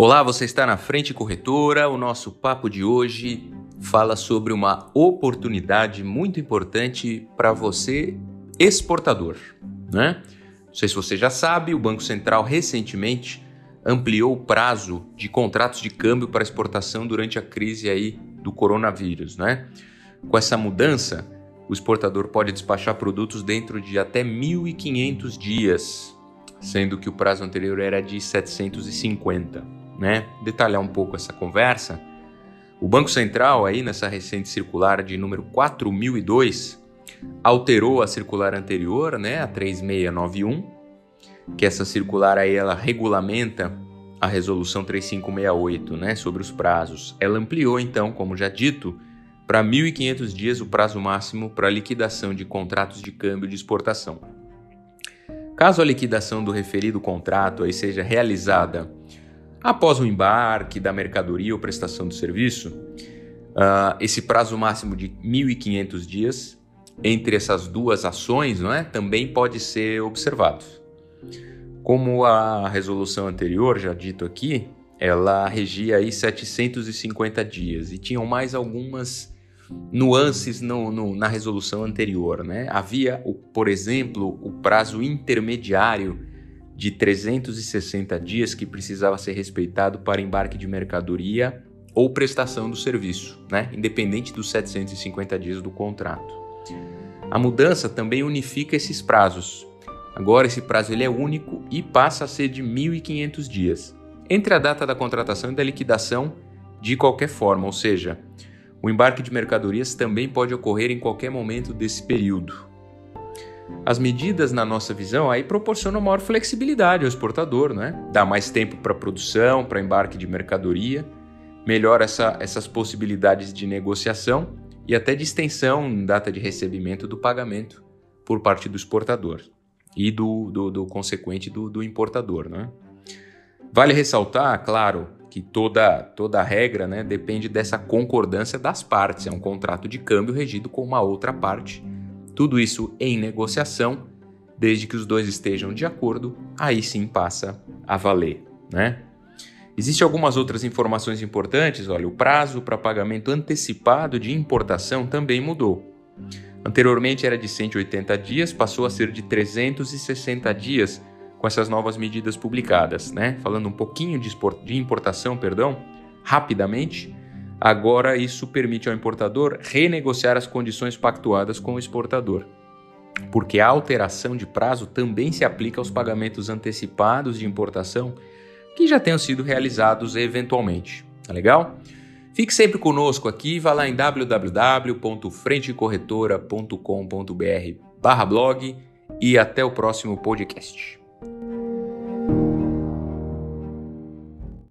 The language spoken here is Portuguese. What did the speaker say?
Olá, você está na Frente Corretora. O nosso papo de hoje fala sobre uma oportunidade muito importante para você, exportador. Né? Não sei se você já sabe, o Banco Central recentemente ampliou o prazo de contratos de câmbio para exportação durante a crise aí do coronavírus. Né? Com essa mudança, o exportador pode despachar produtos dentro de até 1.500 dias, sendo que o prazo anterior era de 750 né, detalhar um pouco essa conversa, o Banco Central, aí nessa recente circular de número 4002, alterou a circular anterior, né, a 3691, que essa circular aí ela regulamenta a resolução 3568, né, sobre os prazos. Ela ampliou então, como já dito, para 1.500 dias o prazo máximo para liquidação de contratos de câmbio de exportação. Caso a liquidação do referido contrato aí seja realizada Após o embarque da mercadoria ou prestação do serviço, uh, esse prazo máximo de 1.500 dias entre essas duas ações não é, também pode ser observado. Como a resolução anterior, já dito aqui, ela regia aí 750 dias e tinham mais algumas nuances no, no, na resolução anterior. Né? Havia, por exemplo, o prazo intermediário de 360 dias que precisava ser respeitado para embarque de mercadoria ou prestação do serviço, né? independente dos 750 dias do contrato. A mudança também unifica esses prazos. Agora esse prazo ele é único e passa a ser de 1.500 dias, entre a data da contratação e da liquidação de qualquer forma, ou seja, o embarque de mercadorias também pode ocorrer em qualquer momento desse período. As medidas, na nossa visão, aí proporcionam maior flexibilidade ao exportador, né? Dá mais tempo para produção, para embarque de mercadoria, melhora essa, essas possibilidades de negociação e até de extensão em data de recebimento do pagamento por parte do exportador e do, do, do consequente do, do importador, né? Vale ressaltar, claro, que toda, toda regra né, depende dessa concordância das partes. É um contrato de câmbio regido com uma outra parte tudo isso em negociação, desde que os dois estejam de acordo, aí sim passa a valer, né? Existem algumas outras informações importantes, olha, o prazo para pagamento antecipado de importação também mudou. Anteriormente era de 180 dias, passou a ser de 360 dias com essas novas medidas publicadas, né? Falando um pouquinho de, de importação, perdão, rapidamente, Agora, isso permite ao importador renegociar as condições pactuadas com o exportador, porque a alteração de prazo também se aplica aos pagamentos antecipados de importação que já tenham sido realizados eventualmente. Tá legal? Fique sempre conosco aqui, vá lá em www.frentecorretora.com.br/blog e até o próximo podcast.